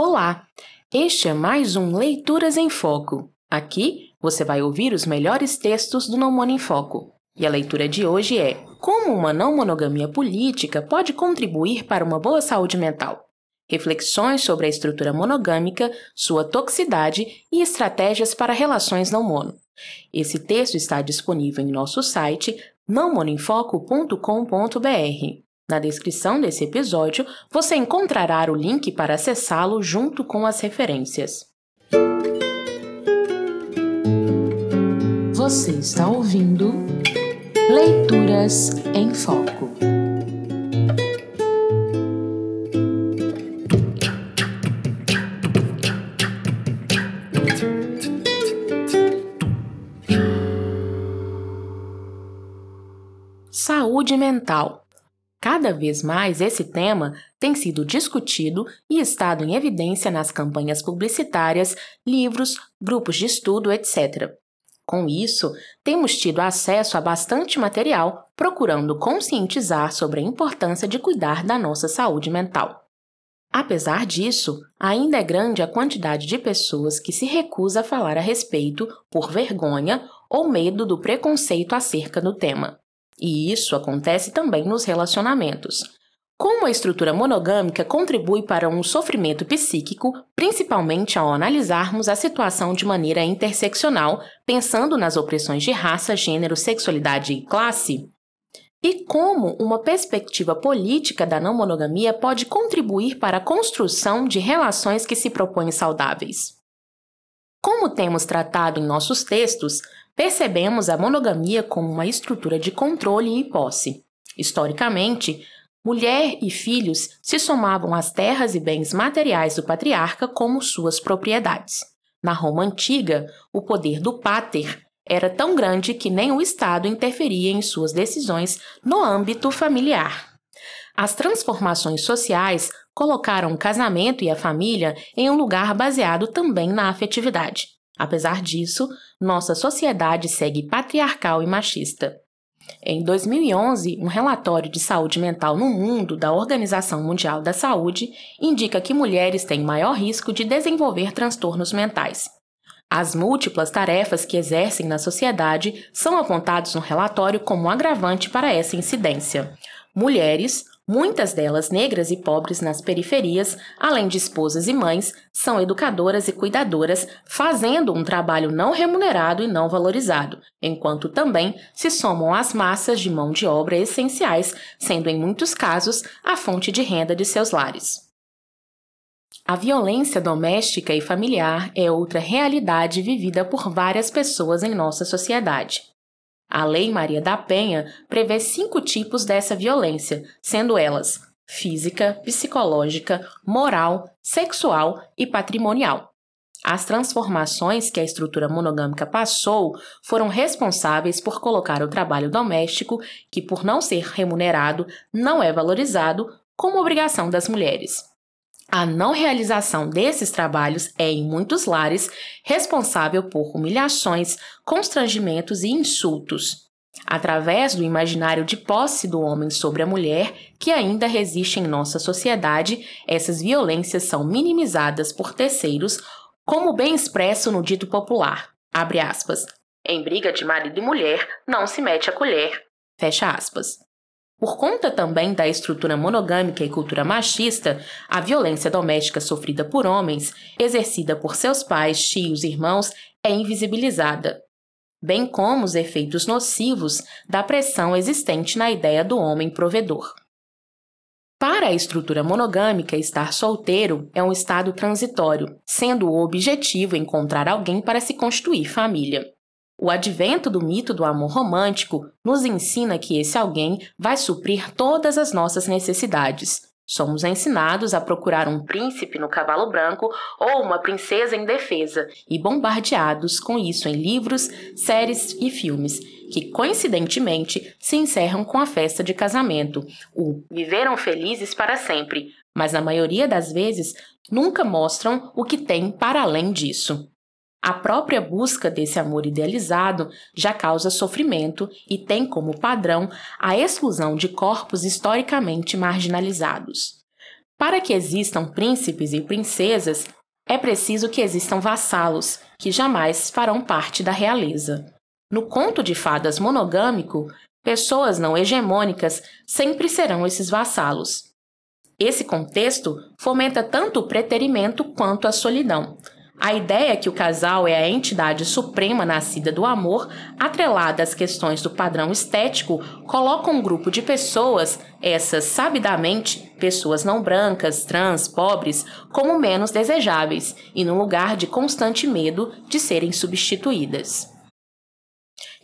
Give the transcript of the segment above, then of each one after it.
Olá! Este é mais um Leituras em Foco. Aqui você vai ouvir os melhores textos do Não Mono em Foco. E a leitura de hoje é Como uma não monogamia política pode contribuir para uma boa saúde mental. Reflexões sobre a estrutura monogâmica, sua toxicidade e estratégias para relações não mono. Esse texto está disponível em nosso site nãomonoenfoco.com.br. Na descrição desse episódio, você encontrará o link para acessá-lo junto com as referências. Você está ouvindo Leituras em Foco. Saúde mental Cada vez mais esse tema tem sido discutido e estado em evidência nas campanhas publicitárias, livros, grupos de estudo, etc. Com isso, temos tido acesso a bastante material procurando conscientizar sobre a importância de cuidar da nossa saúde mental. Apesar disso, ainda é grande a quantidade de pessoas que se recusa a falar a respeito por vergonha ou medo do preconceito acerca do tema. E isso acontece também nos relacionamentos. Como a estrutura monogâmica contribui para um sofrimento psíquico, principalmente ao analisarmos a situação de maneira interseccional, pensando nas opressões de raça, gênero, sexualidade e classe? E como uma perspectiva política da não monogamia pode contribuir para a construção de relações que se propõem saudáveis? Como temos tratado em nossos textos, percebemos a monogamia como uma estrutura de controle e posse. Historicamente, mulher e filhos se somavam às terras e bens materiais do patriarca como suas propriedades. Na Roma antiga, o poder do pater era tão grande que nem o Estado interferia em suas decisões no âmbito familiar. As transformações sociais colocaram o casamento e a família em um lugar baseado também na afetividade. Apesar disso, nossa sociedade segue patriarcal e machista. Em 2011, um relatório de saúde mental no mundo da Organização Mundial da Saúde indica que mulheres têm maior risco de desenvolver transtornos mentais. As múltiplas tarefas que exercem na sociedade são apontados no relatório como um agravante para essa incidência. Mulheres, Muitas delas negras e pobres nas periferias, além de esposas e mães, são educadoras e cuidadoras, fazendo um trabalho não remunerado e não valorizado, enquanto também se somam às massas de mão de obra essenciais, sendo em muitos casos a fonte de renda de seus lares. A violência doméstica e familiar é outra realidade vivida por várias pessoas em nossa sociedade. A Lei Maria da Penha prevê cinco tipos dessa violência, sendo elas física, psicológica, moral, sexual e patrimonial. As transformações que a estrutura monogâmica passou foram responsáveis por colocar o trabalho doméstico, que por não ser remunerado, não é valorizado, como obrigação das mulheres. A não realização desses trabalhos é, em muitos lares, responsável por humilhações, constrangimentos e insultos. Através do imaginário de posse do homem sobre a mulher, que ainda resiste em nossa sociedade, essas violências são minimizadas por terceiros, como bem expresso no dito popular. Abre aspas. Em briga de marido e mulher, não se mete a colher. Fecha aspas. Por conta também da estrutura monogâmica e cultura machista, a violência doméstica sofrida por homens, exercida por seus pais, tios e irmãos, é invisibilizada, bem como os efeitos nocivos da pressão existente na ideia do homem provedor. Para a estrutura monogâmica, estar solteiro é um estado transitório, sendo o objetivo encontrar alguém para se constituir família. O advento do mito do amor romântico nos ensina que esse alguém vai suprir todas as nossas necessidades. Somos ensinados a procurar um príncipe no cavalo branco ou uma princesa em defesa e bombardeados com isso em livros, séries e filmes, que coincidentemente se encerram com a festa de casamento, o viveram felizes para sempre, mas na maioria das vezes nunca mostram o que tem para além disso. A própria busca desse amor idealizado já causa sofrimento e tem como padrão a exclusão de corpos historicamente marginalizados. Para que existam príncipes e princesas, é preciso que existam vassalos, que jamais farão parte da realeza. No conto de fadas monogâmico, pessoas não hegemônicas sempre serão esses vassalos. Esse contexto fomenta tanto o preterimento quanto a solidão, a ideia que o casal é a entidade suprema nascida do amor, atrelada às questões do padrão estético, coloca um grupo de pessoas, essas sabidamente pessoas não brancas, trans, pobres, como menos desejáveis e no lugar de constante medo de serem substituídas.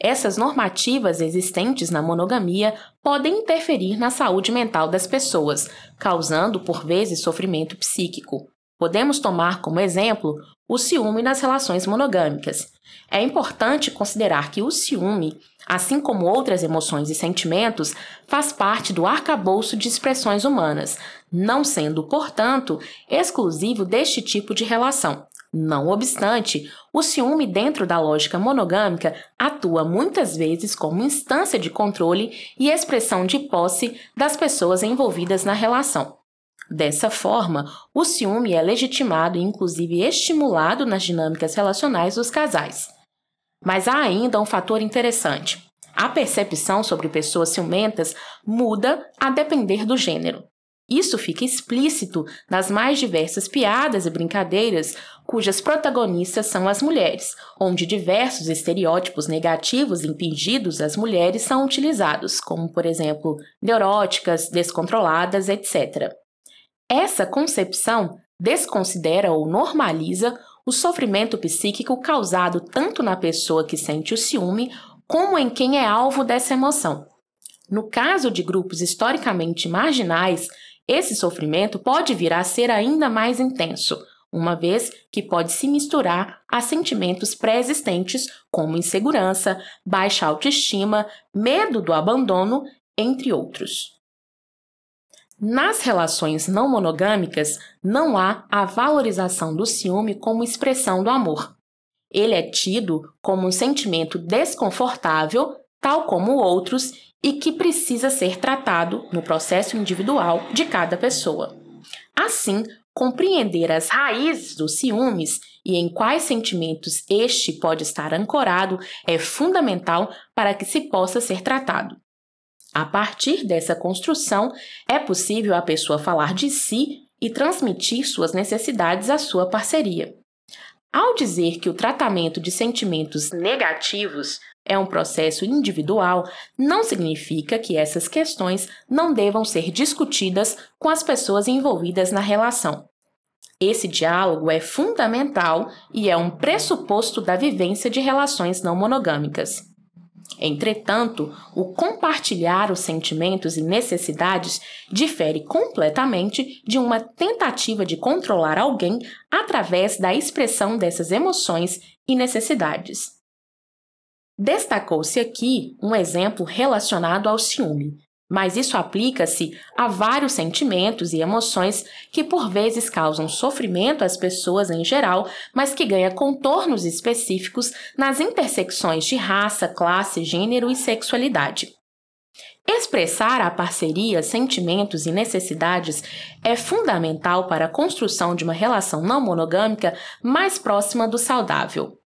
Essas normativas existentes na monogamia podem interferir na saúde mental das pessoas, causando por vezes sofrimento psíquico. Podemos tomar como exemplo o ciúme nas relações monogâmicas. É importante considerar que o ciúme, assim como outras emoções e sentimentos, faz parte do arcabouço de expressões humanas, não sendo, portanto, exclusivo deste tipo de relação. Não obstante, o ciúme, dentro da lógica monogâmica, atua muitas vezes como instância de controle e expressão de posse das pessoas envolvidas na relação. Dessa forma, o ciúme é legitimado e inclusive estimulado nas dinâmicas relacionais dos casais. Mas há ainda um fator interessante. A percepção sobre pessoas ciumentas muda a depender do gênero. Isso fica explícito nas mais diversas piadas e brincadeiras cujas protagonistas são as mulheres, onde diversos estereótipos negativos impingidos às mulheres são utilizados, como, por exemplo, neuróticas, descontroladas, etc. Essa concepção desconsidera ou normaliza o sofrimento psíquico causado tanto na pessoa que sente o ciúme como em quem é alvo dessa emoção. No caso de grupos historicamente marginais, esse sofrimento pode vir a ser ainda mais intenso, uma vez que pode se misturar a sentimentos pré-existentes como insegurança, baixa autoestima, medo do abandono, entre outros. Nas relações não monogâmicas, não há a valorização do ciúme como expressão do amor. Ele é tido como um sentimento desconfortável, tal como outros, e que precisa ser tratado no processo individual de cada pessoa. Assim, compreender as raízes dos ciúmes e em quais sentimentos este pode estar ancorado é fundamental para que se possa ser tratado. A partir dessa construção, é possível a pessoa falar de si e transmitir suas necessidades à sua parceria. Ao dizer que o tratamento de sentimentos negativos é um processo individual, não significa que essas questões não devam ser discutidas com as pessoas envolvidas na relação. Esse diálogo é fundamental e é um pressuposto da vivência de relações não monogâmicas. Entretanto, o compartilhar os sentimentos e necessidades difere completamente de uma tentativa de controlar alguém através da expressão dessas emoções e necessidades. Destacou-se aqui um exemplo relacionado ao ciúme, mas isso aplica-se a vários sentimentos e emoções que por vezes causam sofrimento às pessoas em geral, mas que ganha contornos específicos nas intersecções de raça, classe, gênero e sexualidade. Expressar a parceria, sentimentos e necessidades é fundamental para a construção de uma relação não monogâmica mais próxima do saudável.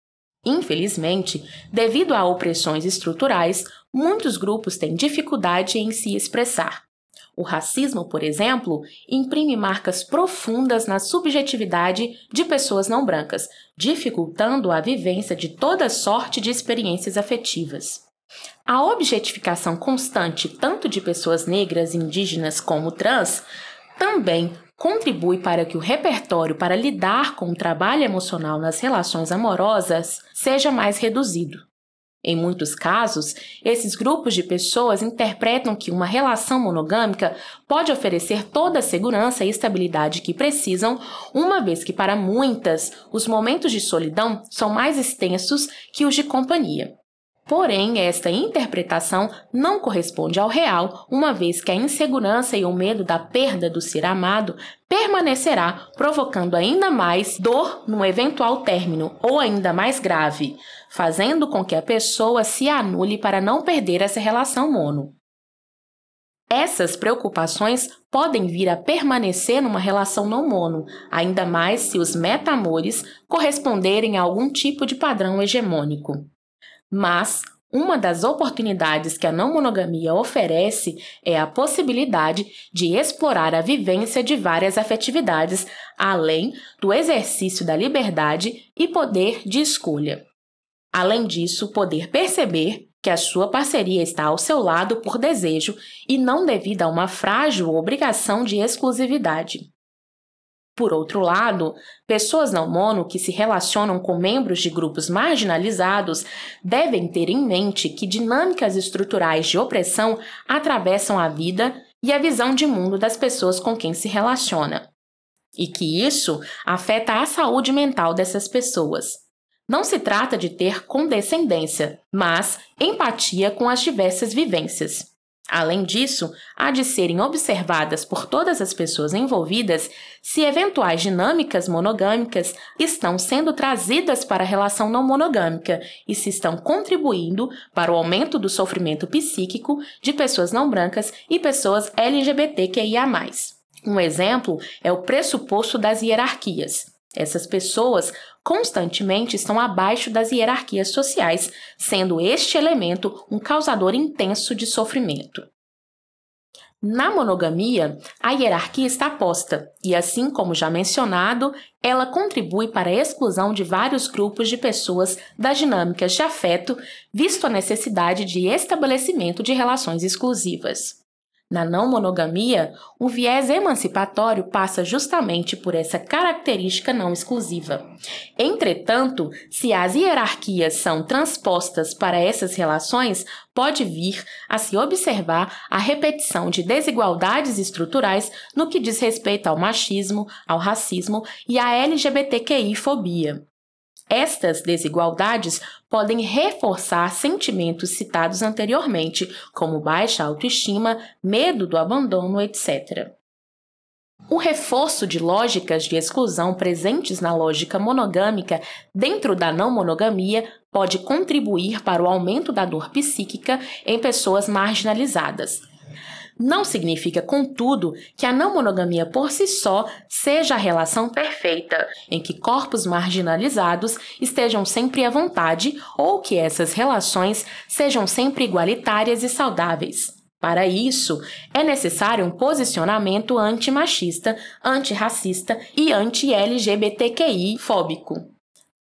Infelizmente, devido a opressões estruturais, muitos grupos têm dificuldade em se expressar. O racismo, por exemplo, imprime marcas profundas na subjetividade de pessoas não brancas, dificultando a vivência de toda sorte de experiências afetivas. A objetificação constante tanto de pessoas negras, indígenas como trans também contribui para que o repertório para lidar com o trabalho emocional nas relações amorosas seja mais reduzido. Em muitos casos, esses grupos de pessoas interpretam que uma relação monogâmica pode oferecer toda a segurança e estabilidade que precisam, uma vez que para muitas os momentos de solidão são mais extensos que os de companhia. Porém, esta interpretação não corresponde ao real, uma vez que a insegurança e o medo da perda do ser amado permanecerá, provocando ainda mais dor no eventual término, ou ainda mais grave, fazendo com que a pessoa se anule para não perder essa relação mono. Essas preocupações podem vir a permanecer numa relação não mono, ainda mais se os metamores corresponderem a algum tipo de padrão hegemônico. Mas uma das oportunidades que a não monogamia oferece é a possibilidade de explorar a vivência de várias afetividades, além do exercício da liberdade e poder de escolha. Além disso, poder perceber que a sua parceria está ao seu lado por desejo e não devido a uma frágil obrigação de exclusividade. Por outro lado, pessoas não mono que se relacionam com membros de grupos marginalizados devem ter em mente que dinâmicas estruturais de opressão atravessam a vida e a visão de mundo das pessoas com quem se relaciona, e que isso afeta a saúde mental dessas pessoas. Não se trata de ter condescendência, mas empatia com as diversas vivências. Além disso, há de serem observadas por todas as pessoas envolvidas se eventuais dinâmicas monogâmicas estão sendo trazidas para a relação não monogâmica e se estão contribuindo para o aumento do sofrimento psíquico de pessoas não brancas e pessoas LGBTQIA. Um exemplo é o pressuposto das hierarquias. Essas pessoas constantemente estão abaixo das hierarquias sociais, sendo este elemento um causador intenso de sofrimento. Na monogamia, a hierarquia está posta, e assim como já mencionado, ela contribui para a exclusão de vários grupos de pessoas das dinâmicas de afeto, visto a necessidade de estabelecimento de relações exclusivas. Na não monogamia, o viés emancipatório passa justamente por essa característica não exclusiva. Entretanto, se as hierarquias são transpostas para essas relações, pode vir a se observar a repetição de desigualdades estruturais no que diz respeito ao machismo, ao racismo e à LGBTQI-fobia. Estas desigualdades podem reforçar sentimentos citados anteriormente, como baixa autoestima, medo do abandono, etc. O reforço de lógicas de exclusão presentes na lógica monogâmica dentro da não monogamia pode contribuir para o aumento da dor psíquica em pessoas marginalizadas. Não significa, contudo, que a não monogamia por si só seja a relação perfeita, em que corpos marginalizados estejam sempre à vontade ou que essas relações sejam sempre igualitárias e saudáveis. Para isso, é necessário um posicionamento antimachista, antirracista e anti-LGBTQI fóbico.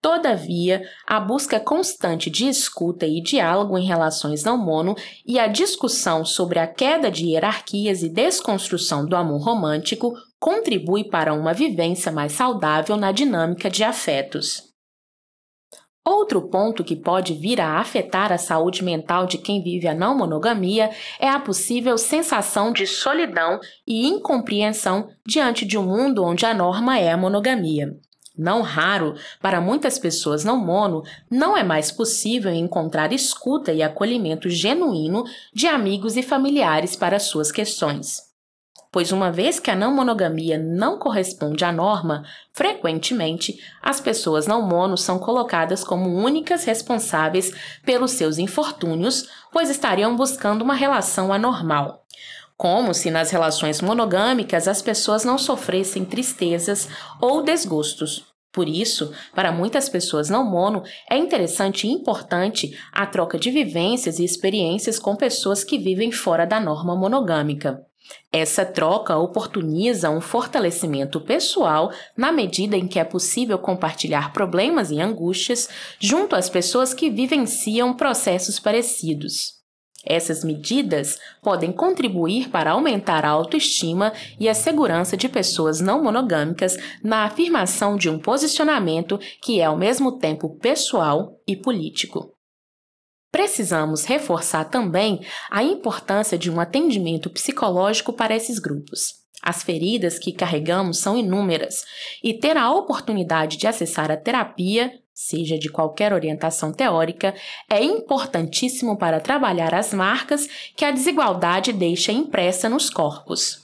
Todavia, a busca constante de escuta e diálogo em relações não mono e a discussão sobre a queda de hierarquias e desconstrução do amor romântico contribui para uma vivência mais saudável na dinâmica de afetos. Outro ponto que pode vir a afetar a saúde mental de quem vive a não monogamia é a possível sensação de solidão e incompreensão diante de um mundo onde a norma é a monogamia. Não raro, para muitas pessoas não mono, não é mais possível encontrar escuta e acolhimento genuíno de amigos e familiares para suas questões. Pois, uma vez que a não monogamia não corresponde à norma, frequentemente as pessoas não mono são colocadas como únicas responsáveis pelos seus infortúnios, pois estariam buscando uma relação anormal como se nas relações monogâmicas as pessoas não sofressem tristezas ou desgostos. Por isso, para muitas pessoas não mono, é interessante e importante a troca de vivências e experiências com pessoas que vivem fora da norma monogâmica. Essa troca oportuniza um fortalecimento pessoal na medida em que é possível compartilhar problemas e angústias junto às pessoas que vivenciam processos parecidos. Essas medidas podem contribuir para aumentar a autoestima e a segurança de pessoas não monogâmicas na afirmação de um posicionamento que é ao mesmo tempo pessoal e político. Precisamos reforçar também a importância de um atendimento psicológico para esses grupos. As feridas que carregamos são inúmeras e ter a oportunidade de acessar a terapia seja de qualquer orientação teórica, é importantíssimo para trabalhar as marcas que a desigualdade deixa impressa nos corpos.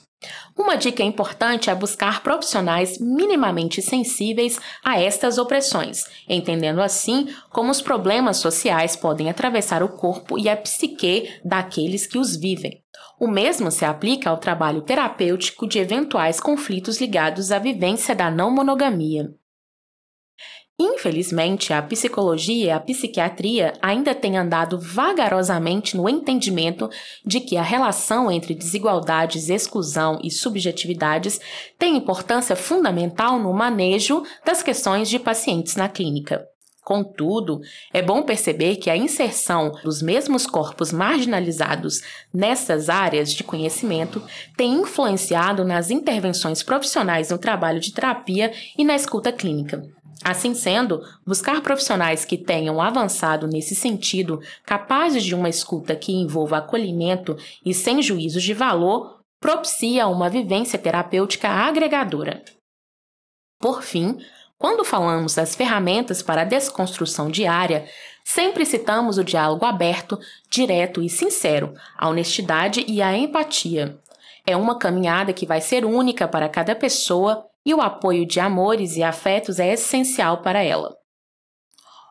Uma dica importante é buscar profissionais minimamente sensíveis a estas opressões, entendendo assim como os problemas sociais podem atravessar o corpo e a psique daqueles que os vivem. O mesmo se aplica ao trabalho terapêutico de eventuais conflitos ligados à vivência da não monogamia. Infelizmente, a psicologia e a psiquiatria ainda têm andado vagarosamente no entendimento de que a relação entre desigualdades, exclusão e subjetividades tem importância fundamental no manejo das questões de pacientes na clínica. Contudo, é bom perceber que a inserção dos mesmos corpos marginalizados nessas áreas de conhecimento tem influenciado nas intervenções profissionais no trabalho de terapia e na escuta clínica. Assim sendo, buscar profissionais que tenham avançado nesse sentido, capazes de uma escuta que envolva acolhimento e sem juízos de valor, propicia uma vivência terapêutica agregadora. Por fim, quando falamos das ferramentas para a desconstrução diária, sempre citamos o diálogo aberto, direto e sincero, a honestidade e a empatia. É uma caminhada que vai ser única para cada pessoa e o apoio de amores e afetos é essencial para ela.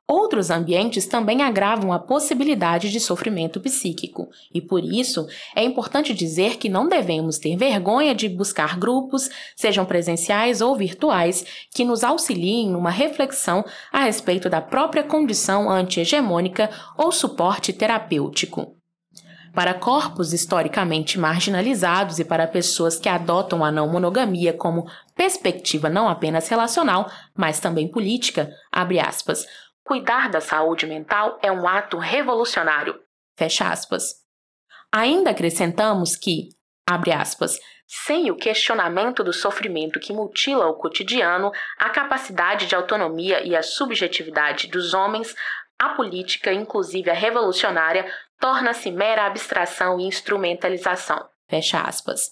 Outros ambientes também agravam a possibilidade de sofrimento psíquico, e por isso é importante dizer que não devemos ter vergonha de buscar grupos, sejam presenciais ou virtuais, que nos auxiliem numa reflexão a respeito da própria condição anti-hegemônica ou suporte terapêutico. Para corpos historicamente marginalizados e para pessoas que adotam a não monogamia como perspectiva não apenas relacional, mas também política, abre aspas, cuidar da saúde mental é um ato revolucionário, fecha aspas. Ainda acrescentamos que, abre aspas, sem o questionamento do sofrimento que mutila o cotidiano, a capacidade de autonomia e a subjetividade dos homens, a política, inclusive a revolucionária, torna-se mera abstração e instrumentalização. Fecha aspas.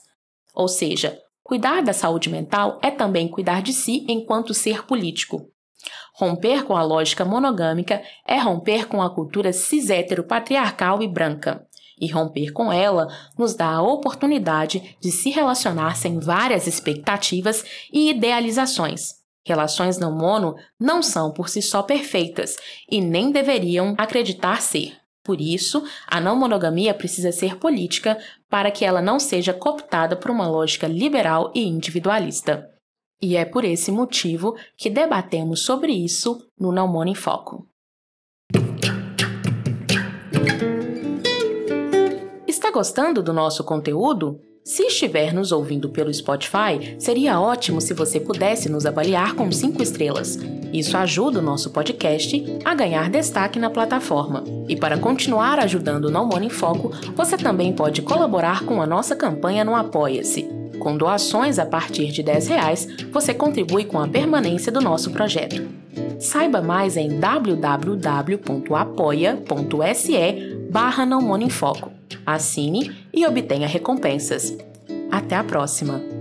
Ou seja, cuidar da saúde mental é também cuidar de si enquanto ser político. Romper com a lógica monogâmica é romper com a cultura cis-hétero-patriarcal e branca. E romper com ela nos dá a oportunidade de se relacionar sem várias expectativas e idealizações. Relações não mono não são por si só perfeitas e nem deveriam acreditar ser. Por isso, a não monogamia precisa ser política para que ela não seja cooptada por uma lógica liberal e individualista. E é por esse motivo que debatemos sobre isso no Não Mono em Foco. Está gostando do nosso conteúdo? Se estiver nos ouvindo pelo Spotify, seria ótimo se você pudesse nos avaliar com 5 estrelas. Isso ajuda o nosso podcast a ganhar destaque na plataforma. E para continuar ajudando o Não Mono em Foco, você também pode colaborar com a nossa campanha no Apoia-se. Com doações a partir de 10 reais, você contribui com a permanência do nosso projeto. Saiba mais em www.apoia.se barra Foco. Assine e obtenha recompensas. Até a próxima!